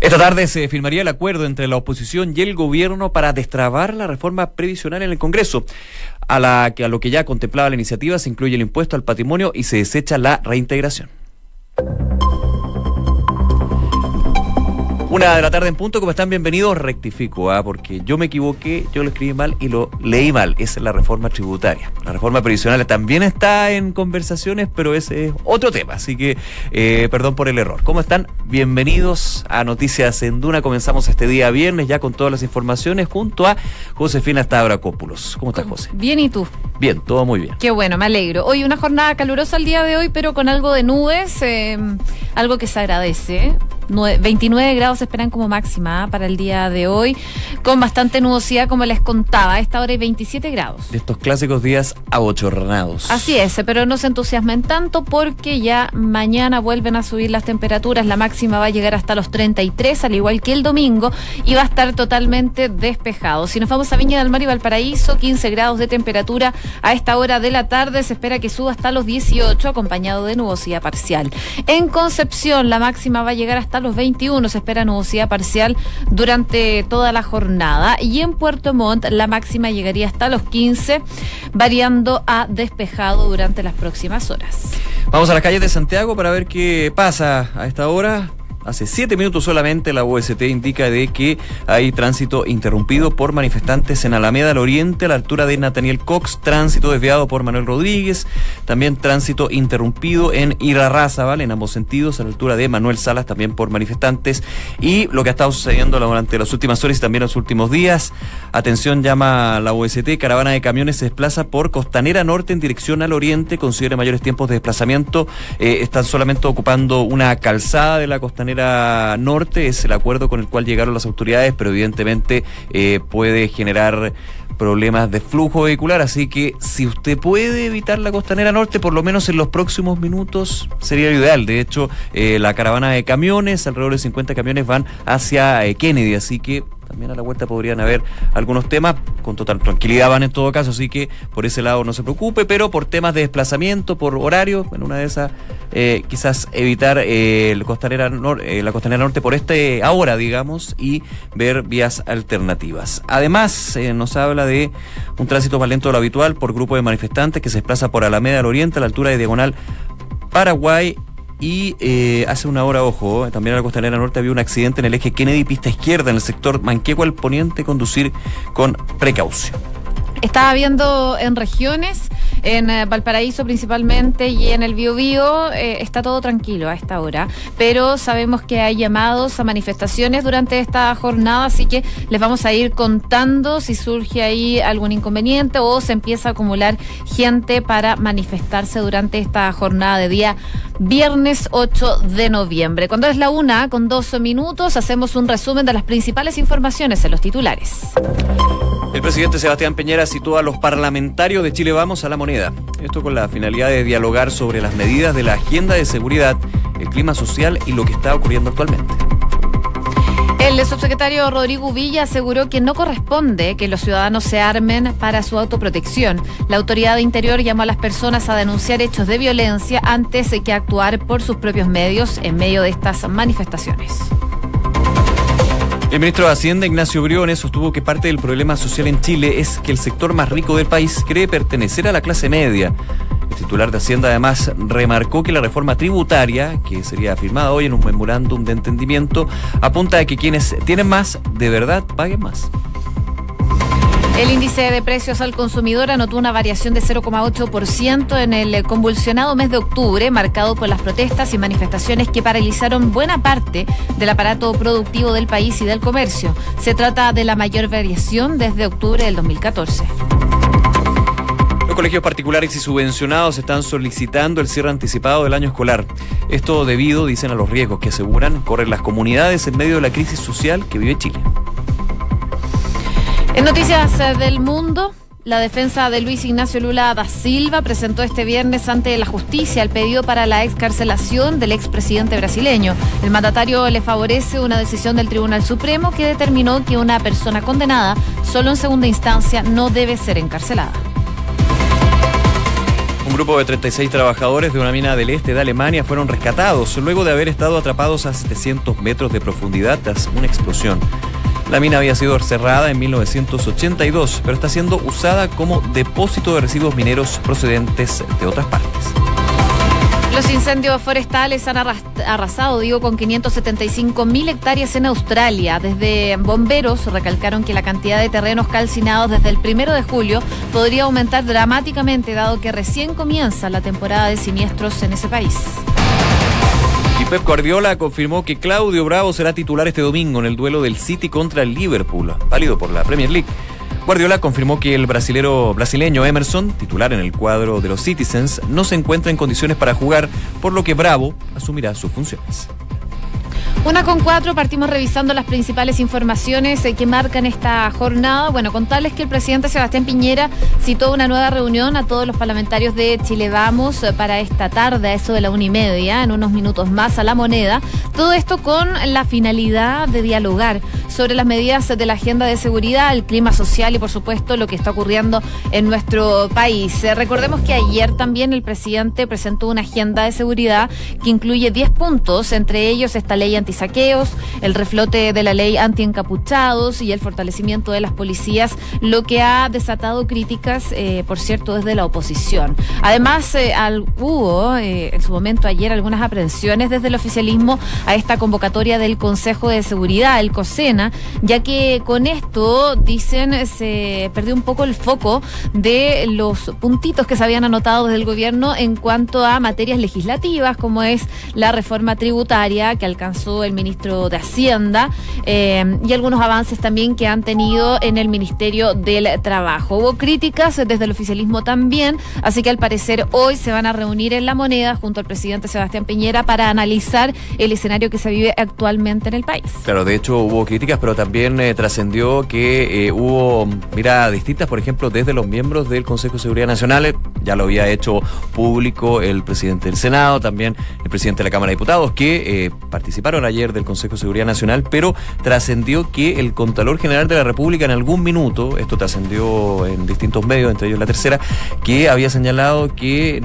Esta tarde se firmaría el acuerdo entre la oposición y el gobierno para destrabar la reforma previsional en el Congreso. A, la, a lo que ya contemplaba la iniciativa se incluye el impuesto al patrimonio y se desecha la reintegración. Una de la tarde en punto, ¿cómo están? Bienvenidos. Rectifico, ¿ah? porque yo me equivoqué, yo lo escribí mal y lo leí mal. Esa es la reforma tributaria. La reforma previsional también está en conversaciones, pero ese es otro tema. Así que, eh, perdón por el error. ¿Cómo están? Bienvenidos a Noticias en Duna. Comenzamos este día viernes ya con todas las informaciones junto a Josefina Stavrakopoulos. ¿Cómo estás, José? Bien, ¿y tú? Bien, todo muy bien. Qué bueno, me alegro. Hoy una jornada calurosa el día de hoy, pero con algo de nubes, eh, algo que se agradece. 29 grados se esperan como máxima ¿ah? para el día de hoy, con bastante nubosidad, como les contaba. A esta hora hay 27 grados. De estos clásicos días abochornados. Así es, pero no se entusiasmen tanto porque ya mañana vuelven a subir las temperaturas. La máxima va a llegar hasta los 33, al igual que el domingo, y va a estar totalmente despejado. Si nos vamos a Viña del Mar y Valparaíso, 15 grados de temperatura a esta hora de la tarde. Se espera que suba hasta los 18, acompañado de nubosidad parcial. En Concepción, la máxima va a llegar hasta los 21. Se espera nubosidad parcial durante toda la jornada. Y en Puerto Montt la máxima llegaría hasta los 15, variando a despejado durante las próximas horas. Vamos a las calles de Santiago para ver qué pasa a esta hora. Hace siete minutos solamente la OST indica de que hay tránsito interrumpido por manifestantes en Alameda al Oriente, a la altura de Nathaniel Cox, tránsito desviado por Manuel Rodríguez, también tránsito interrumpido en ¿vale? en ambos sentidos, a la altura de Manuel Salas, también por manifestantes, y lo que ha estado sucediendo durante las últimas horas y también los últimos días, atención llama la OST, caravana de camiones se desplaza por Costanera Norte en dirección al Oriente, considera mayores tiempos de desplazamiento, eh, están solamente ocupando una calzada de la Costanera norte, es el acuerdo con el cual llegaron las autoridades, pero evidentemente eh, puede generar problemas de flujo vehicular, así que si usted puede evitar la costanera norte, por lo menos en los próximos minutos sería ideal. De hecho, eh, la caravana de camiones, alrededor de 50 camiones van hacia eh, Kennedy, así que también a la vuelta podrían haber algunos temas, con total tranquilidad van en todo caso, así que por ese lado no se preocupe, pero por temas de desplazamiento, por horario, en una de esas eh, quizás evitar eh, eh, la costanera norte por este ahora, digamos, y ver vías alternativas. Además, nos habla de un tránsito más lento de lo habitual por grupo de manifestantes que se desplaza por Alameda del Oriente a la altura de Diagonal Paraguay y eh, hace una hora, ojo, también en la costanera norte había un accidente en el eje Kennedy, pista izquierda, en el sector Manqueco al poniente, conducir con precaución. Estaba viendo en regiones, en eh, Valparaíso principalmente y en el Biobío, eh, está todo tranquilo a esta hora, pero sabemos que hay llamados a manifestaciones durante esta jornada, así que les vamos a ir contando si surge ahí algún inconveniente o se empieza a acumular gente para manifestarse durante esta jornada de día viernes 8 de noviembre. Cuando es la una, con 12 minutos, hacemos un resumen de las principales informaciones en los titulares. El presidente Sebastián Peñera citó a los parlamentarios de Chile Vamos a la moneda. Esto con la finalidad de dialogar sobre las medidas de la agenda de seguridad, el clima social y lo que está ocurriendo actualmente. El subsecretario Rodrigo Villa aseguró que no corresponde que los ciudadanos se armen para su autoprotección. La autoridad de Interior llamó a las personas a denunciar hechos de violencia antes de que actuar por sus propios medios en medio de estas manifestaciones. El ministro de Hacienda, Ignacio Briones, sostuvo que parte del problema social en Chile es que el sector más rico del país cree pertenecer a la clase media. El titular de Hacienda además remarcó que la reforma tributaria, que sería firmada hoy en un memorándum de entendimiento, apunta a que quienes tienen más, de verdad, paguen más. El índice de precios al consumidor anotó una variación de 0,8% en el convulsionado mes de octubre, marcado por las protestas y manifestaciones que paralizaron buena parte del aparato productivo del país y del comercio. Se trata de la mayor variación desde octubre del 2014 Los colegios particulares y subvencionados están solicitando el cierre anticipado del año escolar. Esto debido, dicen, a los riesgos que aseguran corren las comunidades en medio de la crisis social que vive Chile. En noticias eh, del mundo, la defensa de Luis Ignacio Lula da Silva presentó este viernes ante la justicia el pedido para la excarcelación del expresidente brasileño. El mandatario le favorece una decisión del Tribunal Supremo que determinó que una persona condenada solo en segunda instancia no debe ser encarcelada. Un grupo de 36 trabajadores de una mina del este de Alemania fueron rescatados luego de haber estado atrapados a 700 metros de profundidad tras una explosión. La mina había sido cerrada en 1982, pero está siendo usada como depósito de residuos mineros procedentes de otras partes. Los incendios forestales han arrasado, digo, con 575 mil hectáreas en Australia. Desde bomberos recalcaron que la cantidad de terrenos calcinados desde el primero de julio podría aumentar dramáticamente, dado que recién comienza la temporada de siniestros en ese país. Pep Guardiola confirmó que Claudio Bravo será titular este domingo en el duelo del City contra el Liverpool, válido por la Premier League. Guardiola confirmó que el brasilero brasileño Emerson, titular en el cuadro de los Citizens, no se encuentra en condiciones para jugar, por lo que Bravo asumirá sus funciones. Una con cuatro, partimos revisando las principales informaciones eh, que marcan esta jornada. Bueno, contarles que el presidente Sebastián Piñera citó una nueva reunión a todos los parlamentarios de Chile Vamos eh, para esta tarde, a eso de la una y media, en unos minutos más a la moneda. Todo esto con la finalidad de dialogar sobre las medidas de la agenda de seguridad, el clima social y, por supuesto, lo que está ocurriendo en nuestro país. Eh, recordemos que ayer también el presidente presentó una agenda de seguridad que incluye 10 puntos, entre ellos esta ley anti saqueos, el reflote de la ley anti-encapuchados y el fortalecimiento de las policías, lo que ha desatado críticas, eh, por cierto, desde la oposición. Además, eh, hubo eh, en su momento ayer algunas aprehensiones desde el oficialismo a esta convocatoria del Consejo de Seguridad, el COSENA, ya que con esto, dicen, se perdió un poco el foco de los puntitos que se habían anotado desde el gobierno en cuanto a materias legislativas, como es la reforma tributaria que alcanzó el ministro de Hacienda eh, y algunos avances también que han tenido en el Ministerio del Trabajo. Hubo críticas desde el oficialismo también, así que al parecer hoy se van a reunir en la moneda junto al presidente Sebastián Piñera para analizar el escenario que se vive actualmente en el país. Claro, de hecho hubo críticas, pero también eh, trascendió que eh, hubo miradas distintas, por ejemplo, desde los miembros del Consejo de Seguridad Nacional, ya lo había hecho público el presidente del Senado, también el presidente de la Cámara de Diputados, que participaron ayer del Consejo de Seguridad Nacional, pero trascendió que el Contralor General de la República en algún minuto, esto trascendió en distintos medios, entre ellos la tercera, que había señalado que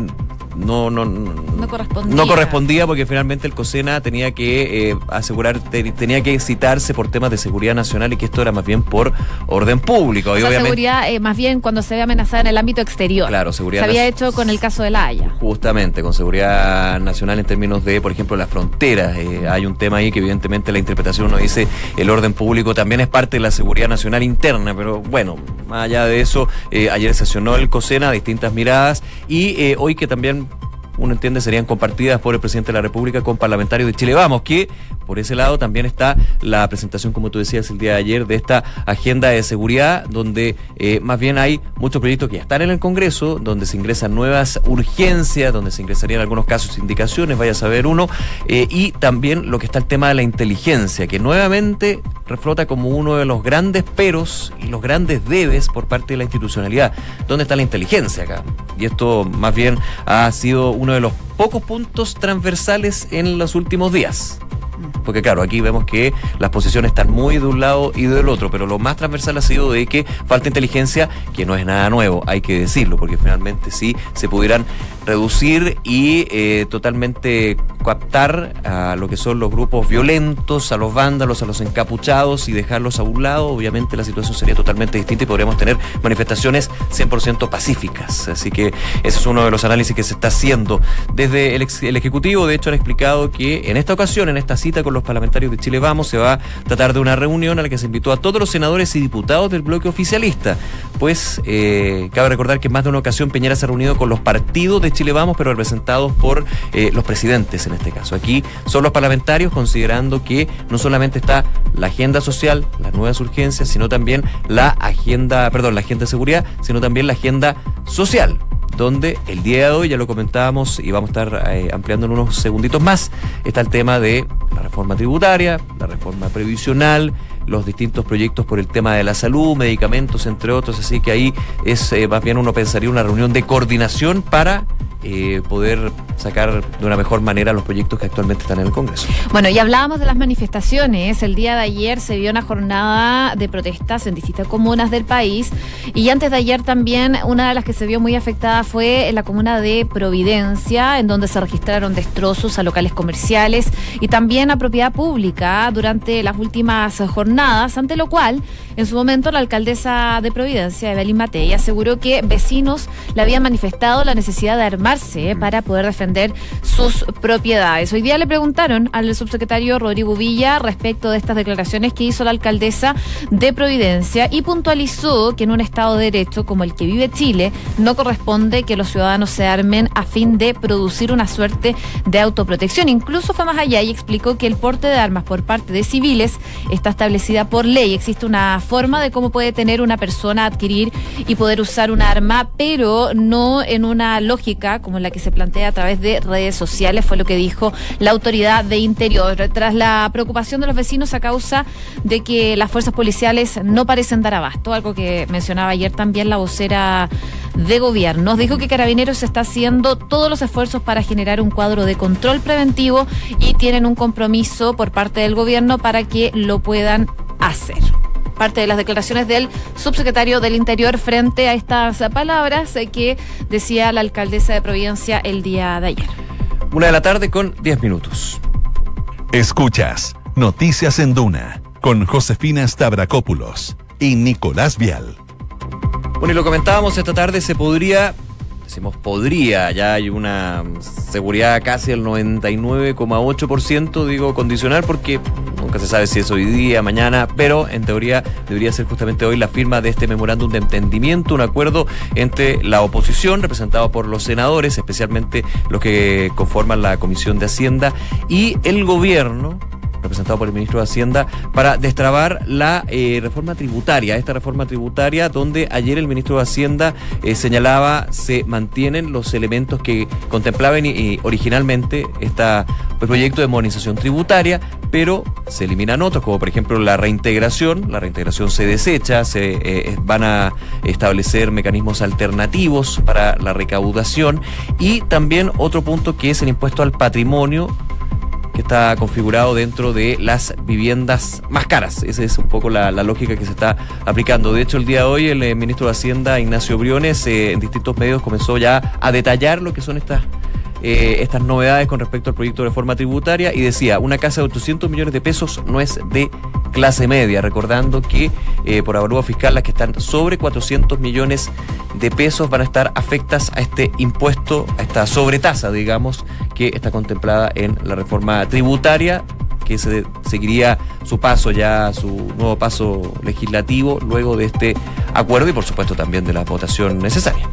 no, no, no, correspondía. no correspondía porque finalmente el COSENA tenía que eh, asegurar, tenía que citarse por temas de seguridad nacional y que esto era más bien por orden público. O seguridad eh, más bien cuando se ve amenazada en el ámbito exterior. Claro, seguridad. Se había hecho con el caso de La Haya. Justamente, con seguridad nacional en términos de, por ejemplo, las fronteras. Eh, hay un tema ahí que evidentemente la interpretación uno dice el orden público también es parte de la seguridad nacional interna, pero bueno, más allá de eso, ayer sesionó el COSENA, distintas miradas y hoy que también uno entiende serían compartidas por el presidente de la República con parlamentarios de Chile Vamos, que por ese lado también está la presentación, como tú decías el día de ayer, de esta agenda de seguridad, donde eh, más bien hay muchos proyectos que ya están en el Congreso, donde se ingresan nuevas urgencias, donde se ingresarían algunos casos indicaciones, vaya a saber uno, eh, y también lo que está el tema de la inteligencia, que nuevamente reflota como uno de los grandes peros y los grandes debes por parte de la institucionalidad. ¿Dónde está la inteligencia acá? Y esto más bien ha sido uno de los pocos puntos transversales en los últimos días. Porque claro, aquí vemos que las posiciones están muy de un lado y del otro, pero lo más transversal ha sido de que falta inteligencia, que no es nada nuevo, hay que decirlo, porque finalmente sí se pudieran reducir y eh, totalmente captar a lo que son los grupos violentos, a los vándalos, a los encapuchados y dejarlos a un lado, obviamente la situación sería totalmente distinta y podríamos tener manifestaciones 100% pacíficas. Así que ese es uno de los análisis que se está haciendo desde el, el Ejecutivo. De hecho, han explicado que en esta ocasión, en esta cita con los parlamentarios de Chile Vamos, se va a tratar de una reunión a la que se invitó a todos los senadores y diputados del bloque oficialista. Pues eh, cabe recordar que en más de una ocasión Peñera se ha reunido con los partidos de Chile Vamos, pero representados por eh, los presidentes en este caso. Aquí son los parlamentarios considerando que no solamente está la agenda social, las nuevas urgencias, sino también la agenda, perdón, la agenda de seguridad, sino también la agenda social donde el día de hoy, ya lo comentábamos y vamos a estar eh, ampliando en unos segunditos más, está el tema de la reforma tributaria, la reforma previsional, los distintos proyectos por el tema de la salud, medicamentos, entre otros, así que ahí es eh, más bien uno pensaría una reunión de coordinación para eh, poder sacar de una mejor manera los proyectos que actualmente están en el Congreso. Bueno, y hablábamos de las manifestaciones. El día de ayer se vio una jornada de protestas en distintas comunas del país y antes de ayer también una de las que se vio muy afectada fue en la comuna de Providencia, en donde se registraron destrozos a locales comerciales y también a propiedad pública durante las últimas jornadas, ante lo cual en su momento la alcaldesa de Providencia, Evelyn Matei, aseguró que vecinos le habían manifestado la necesidad de armarse para poder defender sus propiedades. Hoy día le preguntaron al subsecretario Rodrigo Villa respecto de estas declaraciones que hizo la alcaldesa de Providencia y puntualizó que en un Estado de Derecho como el que vive Chile no corresponde que los ciudadanos se armen a fin de producir una suerte de autoprotección. Incluso fue más allá y explicó que el porte de armas por parte de civiles está establecida por ley. Existe una forma de cómo puede tener una persona adquirir y poder usar un arma, pero no en una lógica como la que se plantea a través de redes sociales, fue lo que dijo la autoridad de Interior. Tras la preocupación de los vecinos a causa de que las fuerzas policiales no parecen dar abasto, algo que mencionaba ayer también la vocera de gobierno. Dijo que Carabineros está haciendo todos los esfuerzos para generar un cuadro de control preventivo y tienen un compromiso por parte del gobierno para que lo puedan hacer parte de las declaraciones del subsecretario del Interior frente a estas palabras eh, que decía la alcaldesa de Providencia el día de ayer. Una de la tarde con 10 minutos. Escuchas Noticias en Duna con Josefina Stavrakopoulos y Nicolás Vial. Bueno, y lo comentábamos esta tarde, se podría decimos podría, ya hay una seguridad casi al 99,8%, digo condicional, porque nunca se sabe si es hoy día, mañana, pero en teoría debería ser justamente hoy la firma de este memorándum de entendimiento, un acuerdo entre la oposición, representado por los senadores, especialmente los que conforman la Comisión de Hacienda, y el gobierno, representado por el ministro de Hacienda, para destrabar la eh, reforma tributaria, esta reforma tributaria donde ayer el ministro de Hacienda eh, señalaba se mantienen los elementos que contemplaban originalmente este proyecto de modernización tributaria, pero se eliminan otros, como por ejemplo la reintegración, la reintegración se desecha, se eh, van a establecer mecanismos alternativos para la recaudación y también otro punto que es el impuesto al patrimonio que está configurado dentro de las viviendas más caras. Esa es un poco la, lógica que se está aplicando. De hecho, el día de hoy el eh, ministro de Hacienda, Ignacio Briones, eh, en distintos medios comenzó ya a detallar lo que son estas eh, estas novedades con respecto al proyecto de reforma tributaria y decía, una casa de 800 millones de pesos no es de clase media, recordando que eh, por avalúo fiscal las que están sobre 400 millones de pesos van a estar afectas a este impuesto, a esta sobretasa, digamos, que está contemplada en la reforma tributaria que se seguiría su paso ya, su nuevo paso legislativo luego de este acuerdo y por supuesto también de la votación necesaria.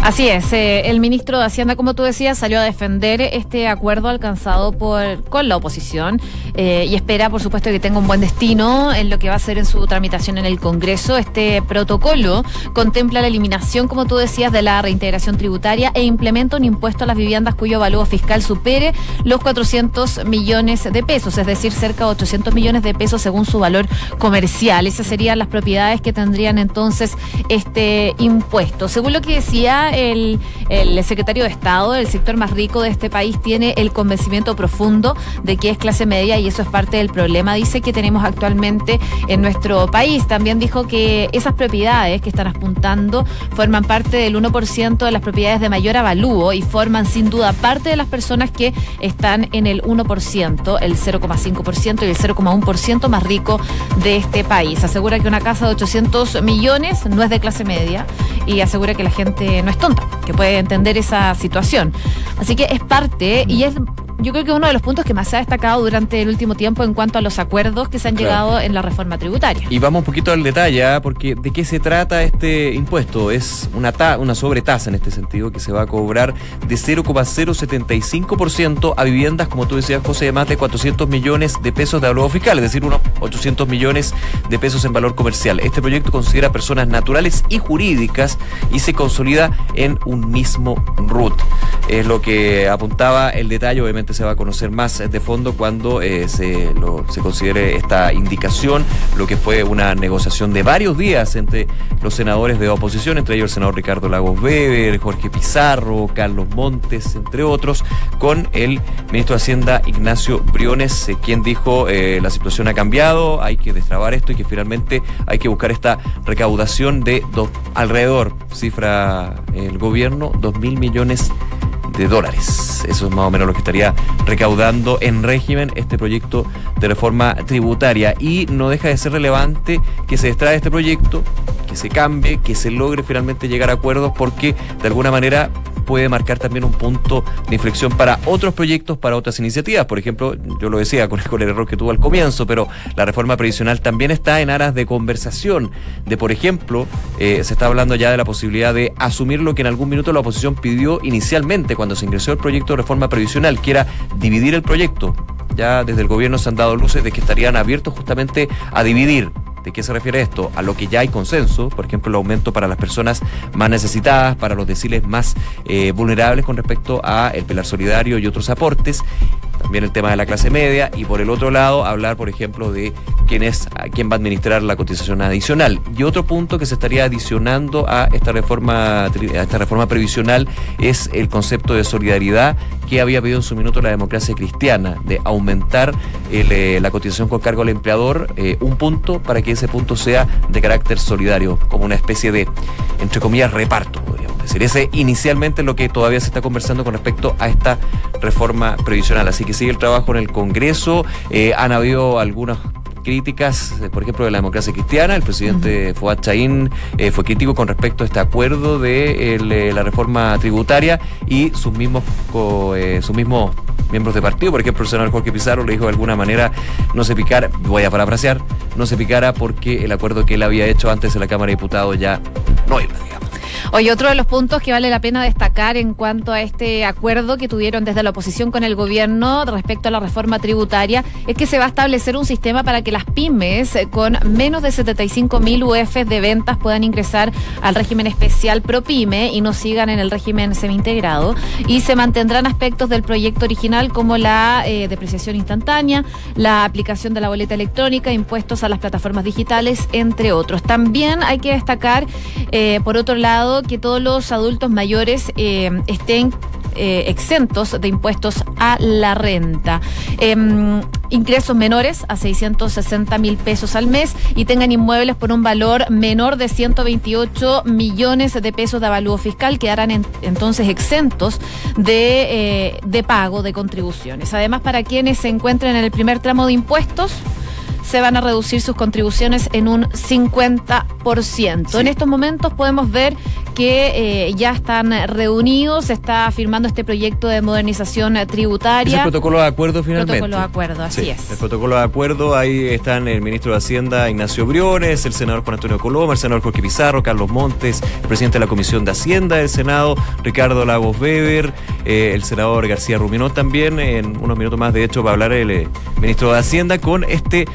Así es, eh, el ministro de Hacienda, como tú decías, salió a defender este acuerdo alcanzado por con la oposición eh, y espera, por supuesto, que tenga un buen destino en lo que va a ser en su tramitación en el Congreso. Este protocolo contempla la eliminación, como tú decías, de la reintegración tributaria e implementa un impuesto a las viviendas cuyo valor fiscal supere los 400 millones de pesos, es decir, cerca de 800 millones de pesos según su valor comercial. Esas serían las propiedades que tendrían entonces este impuesto. Según lo que decía el, el secretario de Estado, el sector más rico de este país tiene el convencimiento profundo de que es clase media y eso es parte del problema, dice que tenemos actualmente en nuestro país. También dijo que esas propiedades que están apuntando forman parte del 1% de las propiedades de mayor avalúo y forman sin duda parte de las personas que están en el 1%, el 0,5% y el 0,1% más rico de este país. Asegura que una casa de 800 millones no es de clase media y asegura que la gente no es tonta, que puede entender esa situación. Así que es parte y es yo creo que uno de los puntos que más se ha destacado durante el último tiempo en cuanto a los acuerdos que se han llegado en la reforma tributaria. Y vamos un poquito al detalle, ¿ah? porque ¿de qué se trata este impuesto? Es una, ta una sobretasa en este sentido que se va a cobrar de 0,075% a viviendas, como tú decías, José, de más de 400 millones de pesos de valor fiscal, es decir, unos 800 millones de pesos en valor comercial. Este proyecto considera personas naturales y jurídicas y se consolida en un mismo RUT. es lo que apuntaba el detalle. Obviamente se va a conocer más de fondo cuando eh, se, considere esta indicación, lo que fue una negociación de varios días entre los senadores de oposición, entre ellos el senador Ricardo Lagos Weber, Jorge Pizarro, Carlos Montes, entre otros, con el ministro de Hacienda Ignacio Briones, eh, quien dijo eh, la situación ha cambiado, hay que destrabar esto y que finalmente hay que buscar esta recaudación de alrededor, cifra el gobierno, dos mil millones de dólares. Eso es más o menos lo que estaría recaudando en régimen este proyecto de reforma tributaria. Y no deja de ser relevante que se extrae este proyecto, que se cambie, que se logre finalmente llegar a acuerdos, porque de alguna manera puede marcar también un punto de inflexión para otros proyectos, para otras iniciativas. Por ejemplo, yo lo decía con el, error que tuvo al comienzo, pero la reforma previsional también está en aras de conversación. De, por ejemplo, eh, se está hablando ya de la posibilidad de asumir lo que en algún minuto la oposición pidió inicialmente cuando se ingresó el proyecto de reforma previsional, que era dividir el proyecto. Ya desde el gobierno se han dado luces de que estarían abiertos justamente a dividir ¿De qué se refiere esto? A lo que ya hay consenso, por ejemplo, el aumento para las personas más necesitadas, para los deciles más eh, vulnerables con respecto a el pelar solidario y otros aportes, también el tema de la clase media y por el otro lado hablar, por ejemplo, de quién es quién va a administrar la cotización adicional. Y otro punto que se estaría adicionando a esta reforma esta reforma previsional es el concepto de solidaridad que había pedido en su minuto la democracia cristiana, de aumentar eh, la cotización con cargo al empleador eh, un punto para que ese punto sea de carácter solidario, como una especie de, entre comillas, reparto, podríamos decir. Ese inicialmente es lo que todavía se está conversando con respecto a esta reforma previsional. Así que sigue el trabajo en el Congreso. Eh, han habido algunas críticas, eh, por ejemplo, de la democracia cristiana. El presidente Fuad Chaín eh, fue crítico con respecto a este acuerdo de eh, la reforma tributaria y sus mismos, sus mismos miembros de partido, por ejemplo, el senador Jorge Pizarro le dijo de alguna manera no se picara, voy a parafrasear, no se picara porque el acuerdo que él había hecho antes en la Cámara de Diputados ya no iba, digamos. Hoy otro de los puntos que vale la pena destacar en cuanto a este acuerdo que tuvieron desde la oposición con el gobierno respecto a la reforma tributaria es que se va a establecer un sistema para que las pymes con menos de 75 mil UF de ventas puedan ingresar al régimen especial ProPyme y no sigan en el régimen semi-integrado y se mantendrán aspectos del proyecto original como la eh, depreciación instantánea, la aplicación de la boleta electrónica, impuestos a las plataformas digitales, entre otros. También hay que destacar, eh, por otro lado, que todos los adultos mayores eh, estén eh, exentos de impuestos a la renta. Em, ingresos menores a 660 mil pesos al mes y tengan inmuebles por un valor menor de 128 millones de pesos de avalúo fiscal quedarán entonces exentos de, eh, de pago de contribuciones. Además, para quienes se encuentren en el primer tramo de impuestos, se van a reducir sus contribuciones en un 50%. En estos momentos podemos ver que eh, ya están reunidos, se está firmando este proyecto de modernización tributaria. Es el protocolo de acuerdo finalmente. Protocolo de acuerdo, así es. El protocolo de acuerdo, ahí están el ministro de Hacienda Ignacio Briones, el senador Juan Antonio Coloma, el senador Jorge Pizarro, Carlos Montes, el presidente de la Comisión de Hacienda del Senado, Ricardo Lagos Weber, eh, el senador García Ruminó también, en unos minutos más de hecho va a hablar el eh, ministro de Hacienda con este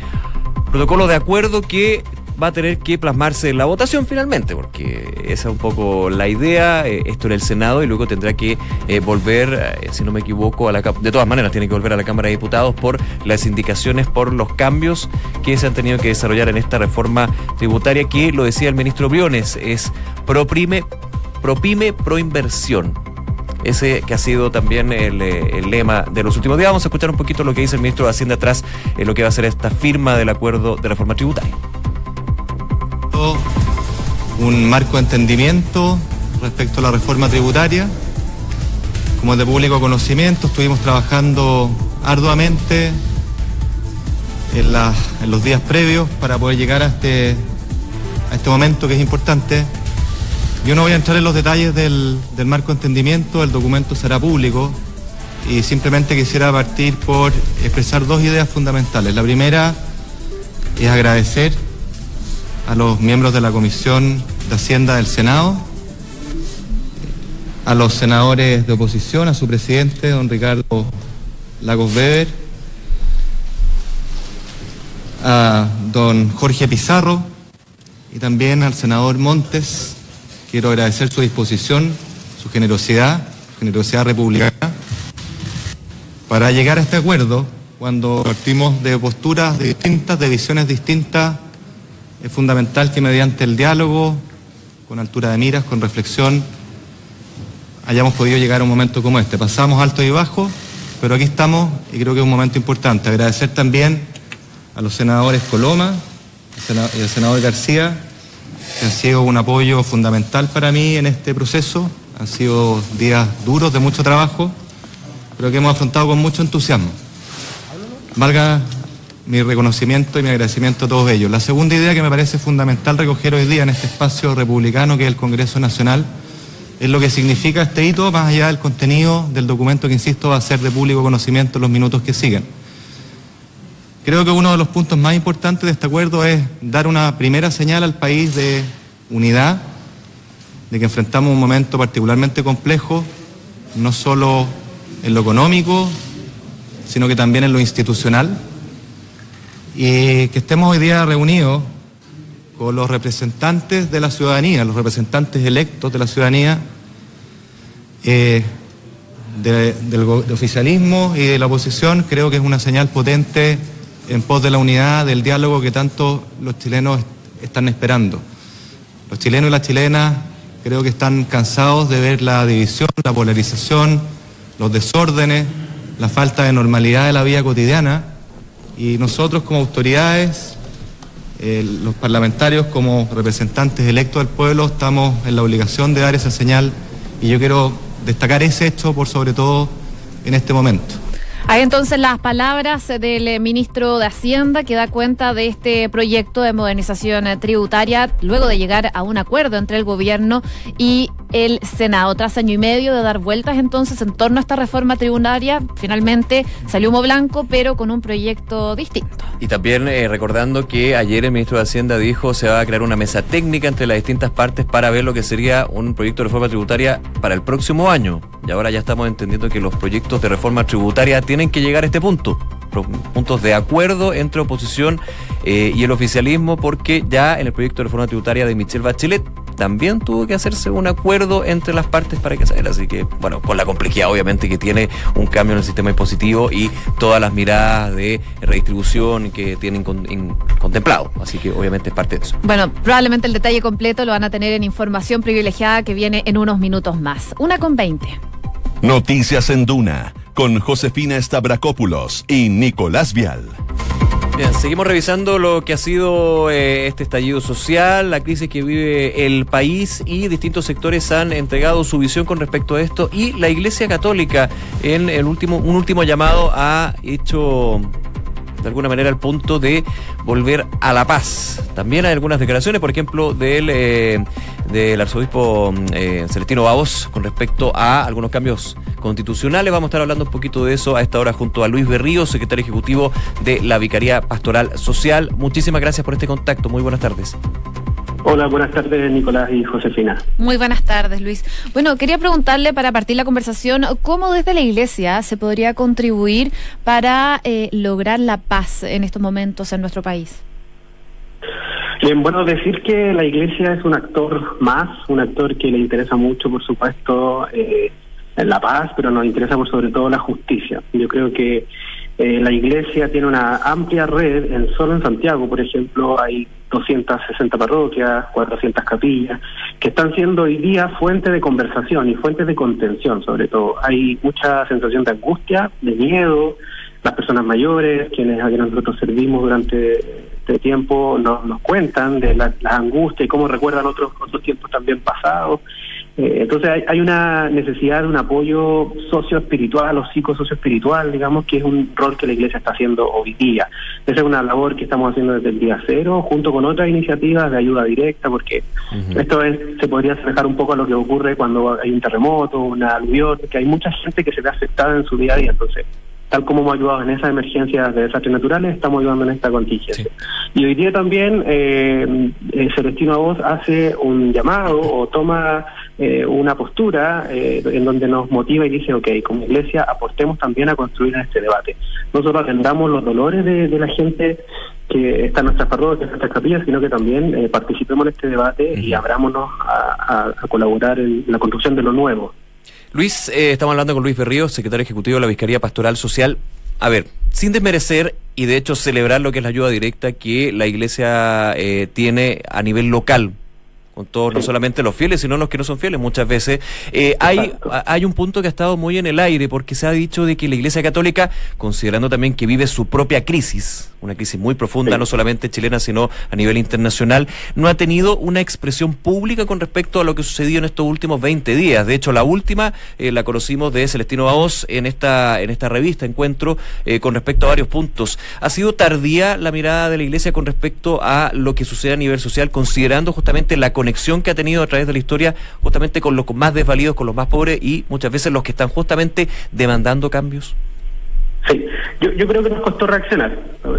protocolo de acuerdo que va a tener que plasmarse la votación finalmente, porque esa es un poco la idea. Eh, esto en el Senado y luego tendrá que eh, volver, eh, si no me equivoco, a la de todas maneras tiene que volver a la Cámara de Diputados por las indicaciones, por los cambios que se han tenido que desarrollar en esta reforma tributaria que lo decía el ministro Briones, es pro prime, pro pyme, pro inversión ese que ha sido también el, lema de los últimos días. Vamos a escuchar un poquito lo que dice el ministro de Hacienda atrás en lo que va a ser esta firma del acuerdo de reforma tributaria. Un marco de entendimiento respecto a la reforma tributaria. Como de público conocimiento, estuvimos trabajando arduamente en, los días previos para poder llegar a este, a este momento que es importante yo no voy a entrar en los detalles del, marco de entendimiento, el documento será público y simplemente quisiera partir por expresar dos ideas fundamentales. La primera es agradecer a los miembros de la Comisión de Hacienda del Senado, a los senadores de oposición, a su presidente, don Ricardo Lagos Weber, a don Jorge Pizarro y también al senador Montes Quiero agradecer su disposición, su generosidad generosidad republicana para llegar a este acuerdo cuando partimos de posturas distintas, de visiones distintas. Es fundamental que mediante el diálogo, con altura de miras, con reflexión, hayamos podido llegar a un momento como este. Pasamos alto y bajo, pero aquí estamos y creo que es un momento importante. Agradecer también a los senadores Coloma y al senador García, que han sido un apoyo fundamental para mí en este proceso. Han sido días duros de mucho trabajo, pero que hemos afrontado con mucho entusiasmo. Valga mi reconocimiento y mi agradecimiento a todos ellos. La segunda idea que me parece fundamental recoger hoy día en este espacio republicano que es el Congreso Nacional es lo que significa este hito, más allá del contenido del documento que, insisto, va a ser de público conocimiento en los minutos que siguen. Creo que uno de los puntos más importantes de este acuerdo es dar una primera señal al país de unidad, de que enfrentamos un momento particularmente complejo, no solo en lo económico, sino que también en lo institucional, y que estemos hoy día reunidos con los representantes de la ciudadanía, los representantes electos de la ciudadanía, eh, del, oficialismo y de la oposición, creo que es una señal potente en pos de la unidad, del diálogo que tanto los chilenos están esperando. Los chilenos y las chilenas creo que están cansados de ver la división, la polarización, los desórdenes, la falta de normalidad de la vida cotidiana y nosotros como autoridades eh, los parlamentarios como representantes electos del pueblo estamos en la obligación de dar esa señal y yo quiero destacar ese hecho por sobre todo en este momento. Hay entonces las palabras del eh, ministro de Hacienda que da cuenta de este proyecto de modernización eh, tributaria luego de llegar a un acuerdo entre el gobierno y el Senado. Tras año y medio de dar vueltas entonces en torno a esta reforma tributaria, finalmente salió humo blanco, pero con un proyecto distinto. Y también eh, recordando que ayer el ministro de Hacienda dijo se va a crear una mesa técnica entre las distintas partes para ver lo que sería un proyecto de reforma tributaria para el próximo año. Y ahora ya estamos entendiendo que los proyectos de reforma tributaria tienen que llegar a este punto puntos de acuerdo entre oposición eh, y el oficialismo, porque ya en el proyecto de reforma tributaria de Michelle Bachelet también tuvo que hacerse un acuerdo entre las partes para que saliera. Así que, bueno, con la complejidad obviamente que tiene un cambio en el sistema impositivo y todas las miradas de redistribución que tienen contemplado. Así que obviamente es parte de eso. Bueno, probablemente el detalle completo lo van a tener en información privilegiada que viene en unos minutos más. Una con 20. Noticias en Duna con Josefina Stavrakopoulos y Nicolás Vial. Bien, seguimos revisando lo que ha sido eh, este estallido social, la crisis que vive el país y distintos sectores han entregado su visión con respecto a esto y la Iglesia Católica en el último un último llamado ha hecho de alguna manera el punto de volver a la paz. También hay algunas declaraciones, por ejemplo, del, eh, del arzobispo eh, Celestino Babos con respecto a algunos cambios constitucionales. Vamos a estar hablando un poquito de eso a esta hora junto a Luis Berrío, secretario ejecutivo de la Vicaría Pastoral Social. Muchísimas gracias por este contacto. Muy buenas tardes. Hola, buenas tardes Nicolás y Josefina. Muy buenas tardes Luis. Bueno, quería preguntarle para partir la conversación, ¿cómo desde la Iglesia se podría contribuir para eh, lograr la paz en estos momentos en nuestro país? Bien, bueno, decir que la Iglesia es un actor más, un actor que le interesa mucho, por supuesto, eh, la paz, pero nos interesa por sobre todo la justicia. Yo creo que eh, la Iglesia tiene una amplia red, en solo en Santiago, por ejemplo, hay 260 parroquias, 400 capillas, que están siendo hoy día fuente de conversación y fuentes de contención, sobre todo. Hay mucha sensación de angustia, de miedo. Las personas mayores, quienes a quienes nosotros servimos durante este tiempo, nos, nos cuentan de la, la angustia y cómo recuerdan otros, otros tiempos también pasados. Eh, entonces hay, hay, una necesidad de un apoyo socioespiritual o psicosocioespiritual, digamos, que es un rol que la Iglesia está haciendo hoy día. Esa es una labor que estamos haciendo desde el día cero, junto con otras iniciativas de ayuda directa, porque esto es, se podría asemejar un poco a lo que ocurre cuando hay un terremoto, una aluvión, que hay mucha gente que se ve afectada en su día a día. Entonces, tal como hemos ayudado en esas emergencias de desastres naturales, estamos ayudando en esta contingencia. Y hoy día también eh, eh, Celestino Voz hace un llamado o toma eh, una postura eh, en donde nos motiva y dice, ok, como iglesia aportemos también a construir este debate. No solo atendamos los dolores de, la gente que está en nuestras parroquias, en nuestras capillas, sino que también participemos en este debate y abrámonos a, a colaborar en la construcción de lo nuevo. Luis, eh, estamos hablando con Luis Berrío, secretario ejecutivo de la Fiscalía Pastoral Social. A ver, sin desmerecer y de hecho celebrar lo que es la ayuda directa que la Iglesia eh, tiene a nivel local con todos, no solamente los fieles, sino los que no son fieles muchas veces. Eh, hay, hay un punto que ha estado muy en el aire porque se ha dicho de que la Iglesia Católica, considerando también que vive su propia crisis, una crisis muy profunda, no solamente chilena, sino a nivel internacional, no ha tenido una expresión pública con respecto a lo que sucedió en estos últimos 20 días. De hecho, la última eh, la conocimos de Celestino Baos en esta, en esta revista, Encuentro, eh, con respecto a varios puntos. ¿Ha sido tardía la mirada de la Iglesia con respecto a lo que sucede a nivel social, considerando justamente la conexión que ha tenido a través de la historia justamente con los más desvalidos, con los más pobres y muchas veces los que están justamente demandando cambios? Sí, yo, yo creo que nos costó reaccionar,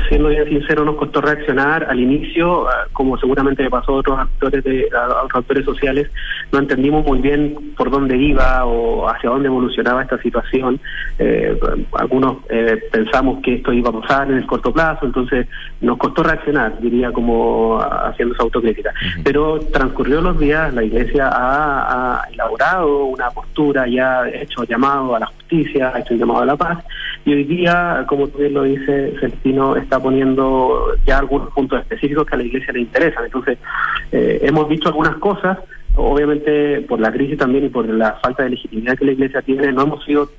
siendo bien sincero, nos costó reaccionar al inicio, ah, como seguramente le pasó a otros actores, de, a otros actores sociales, no entendimos muy bien por dónde iba o hacia dónde evolucionaba esta situación. Eh, algunos eh, pensamos que esto iba a pasar en el corto plazo, entonces nos costó reaccionar, diría como haciendo esa autocrítica. Pero transcurrió los días, la Iglesia ha, ha elaborado una postura, ya ha hecho llamado a la justicia, ha hecho un llamado a la paz, y hoy como tú bien lo dices, Celestino está poniendo ya algunos puntos específicos que a la Iglesia le interesan. Entonces, eh, hemos visto algunas cosas, obviamente por la crisis también y por la falta de legitimidad que la Iglesia tiene, no hemos sido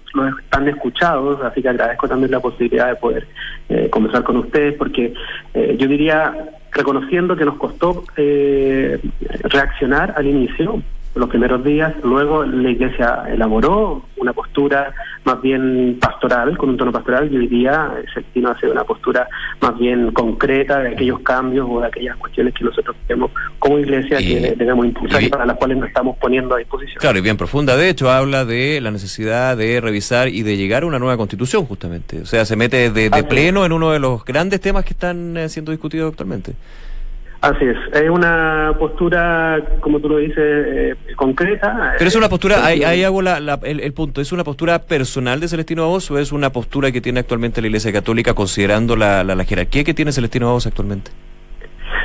tan escuchados, así que agradezco también la posibilidad de poder eh, conversar con ustedes, porque eh, yo diría, reconociendo que nos costó eh, reaccionar al inicio, los primeros días. Luego la Iglesia elaboró una postura más bien pastoral, con un tono pastoral, y hoy día se destina a hacer una postura más bien concreta de aquellos cambios o de aquellas cuestiones que nosotros tenemos como Iglesia que debemos impulsar y, para las cuales nos estamos poniendo a disposición. Claro, y bien profunda. De hecho, habla de la necesidad de revisar y de llegar a una nueva constitución, justamente. O sea, se mete de, de pleno en uno de los grandes temas que están eh, siendo discutidos actualmente. Así es, es una postura, como tú lo dices, eh, concreta. Pero es una postura, ahí, ahí hago la, la, el, el, punto, ¿es una postura personal de Celestino Babos o es una postura que tiene actualmente la Iglesia Católica considerando la, jerarquía que tiene Celestino Babos actualmente?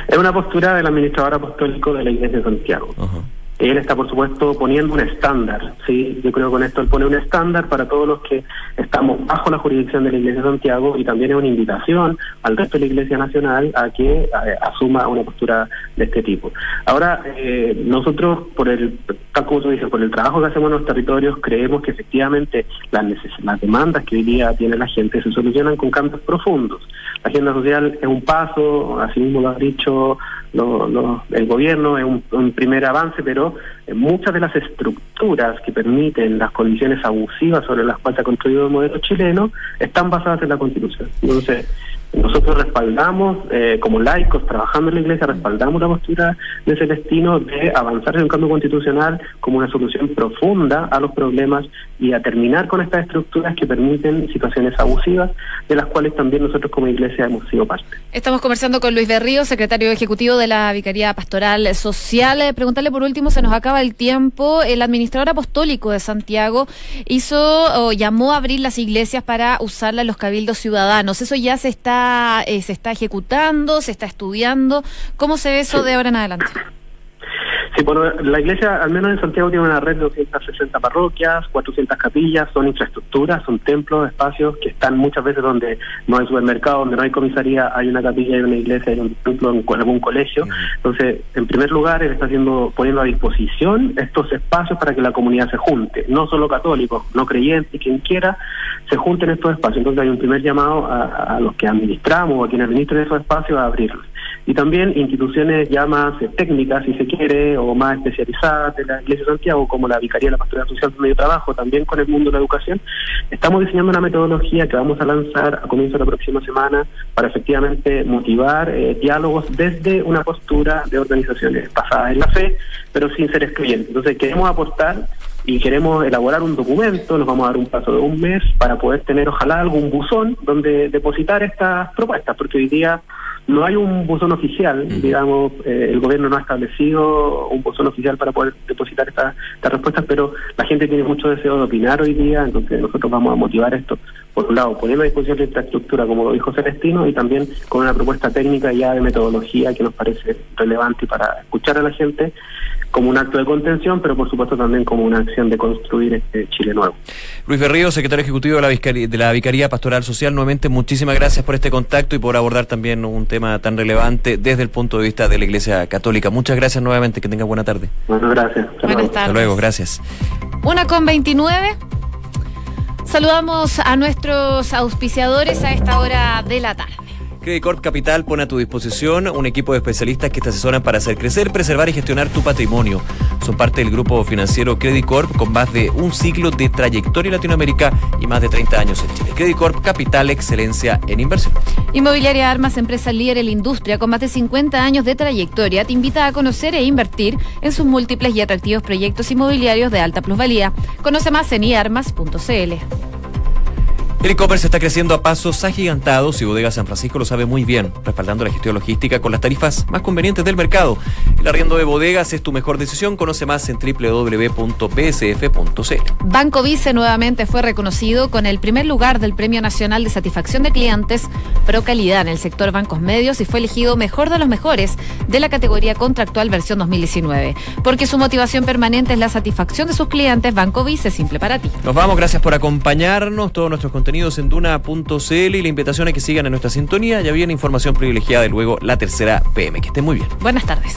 Es una postura del administrador apostólico de la Iglesia de Santiago. Uh -huh. Él está, por supuesto, poniendo un estándar, ¿sí? Yo creo que con esto él pone un estándar para todos los que estamos bajo la jurisdicción de la Iglesia de Santiago y también es una invitación al resto de la Iglesia Nacional a que eh, asuma una postura de este tipo. Ahora, eh, nosotros, por el, tal como por el trabajo que hacemos en los territorios, creemos que efectivamente las, las demandas que hoy día tiene la gente se solucionan con cambios profundos. La agenda social es un paso, así mismo lo ha dicho lo, lo, el gobierno, es un, un primer avance, pero muchas de las estructuras que permiten las condiciones abusivas sobre las cuales ha construido el modelo chileno están basadas en la Constitución. Entonces, nosotros respaldamos, eh, como laicos, trabajando en la Iglesia, respaldamos la postura de Celestino de avanzar en un cambio constitucional como una solución profunda a los problemas y a terminar con estas estructuras que permiten situaciones abusivas, de las cuales también nosotros como Iglesia hemos sido parte. Estamos conversando con Luis Berrío, secretario ejecutivo de la Vicaría Pastoral Social. Eh, preguntarle por último, se nos acaba el tiempo. El administrador apostólico de Santiago hizo o llamó a abrir las iglesias para usarla en los cabildos ciudadanos. Eso ya se está eh, se está ejecutando, se está estudiando. ¿Cómo se ve eso de ahora en adelante? Sí, bueno, la iglesia, al menos en Santiago, tiene una red de 260 parroquias, 400 capillas, son infraestructuras, son templos, espacios que están muchas veces donde no hay supermercado, donde no hay comisaría, hay una capilla, hay una iglesia, hay un templo, en algún colegio. Entonces, en primer lugar, él está haciendo, poniendo a disposición estos espacios para que la comunidad se junte, no solo católicos, no creyentes, quien quiera, se junten estos espacios. Entonces, hay un primer llamado a, a los que administramos o a quienes administran esos espacios a abrirlos y también instituciones ya más eh, técnicas, si se quiere, o más especializadas de la Iglesia de Santiago, como la Vicaría de la Pastoral Social de Medio Trabajo, también con el mundo de la educación, estamos diseñando una metodología que vamos a lanzar a comienzo de la próxima semana para efectivamente motivar eh, diálogos desde una postura de organizaciones basadas en la fe, pero sin ser excluyentes. Entonces queremos aportar y queremos elaborar un documento, nos vamos a dar un plazo de un mes para poder tener ojalá algún buzón donde depositar estas propuestas, porque hoy día no hay un buzón oficial, digamos, eh, el gobierno no ha establecido un buzón oficial para poder depositar estas respuestas, pero la gente tiene mucho deseo de opinar hoy día, entonces nosotros vamos a motivar esto, por un lado, poniendo a disposición de infraestructura, como lo dijo Celestino, y también con una propuesta técnica ya de metodología que nos parece relevante para escuchar a la gente como un acto de contención, pero por supuesto también como una acción de construir este Chile nuevo. Luis Berrío, secretario ejecutivo de la, Vicaría, de la Vicaría Pastoral Social, nuevamente muchísimas gracias por este contacto y por abordar también un tema tan relevante desde el punto de vista de la Iglesia Católica. Muchas gracias nuevamente, que tenga buena tarde. Bueno, gracias. Buenas tardes. Hasta luego, gracias. Una con 29. Saludamos a nuestros auspiciadores a esta hora de la tarde. Credit Corp Capital pone a tu disposición un equipo de especialistas que te asesoran para hacer crecer, preservar y gestionar tu patrimonio. Son parte del grupo financiero Credit Corp con más de un siglo de trayectoria en Latinoamérica y más de 30 años en Chile. Credit Corp Capital, excelencia en inversión. Inmobiliaria Armas, empresa líder en la industria con más de 50 años de trayectoria, te invita a conocer e invertir en sus múltiples y atractivos proyectos inmobiliarios de alta plusvalía. Conoce más en iarmas.cl. El e-commerce está creciendo a pasos agigantados y Bodega San Francisco lo sabe muy bien, respaldando la gestión logística con las tarifas más convenientes del mercado. El arriendo de bodegas es tu mejor decisión. Conoce más en www.bsf.cl. Banco Vice nuevamente fue reconocido con el primer lugar del Premio Nacional de Satisfacción de Clientes Pro Calidad en el sector bancos medios y fue elegido mejor de los mejores de la categoría contractual versión 2019. Porque su motivación permanente es la satisfacción de sus clientes, Banco Vice simple para ti. Nos vamos, gracias por acompañarnos. Todos nuestros en duna.cl y la invitación a que sigan en nuestra sintonía. Ya viene información privilegiada y luego la tercera PM. Que estén muy bien. Buenas tardes.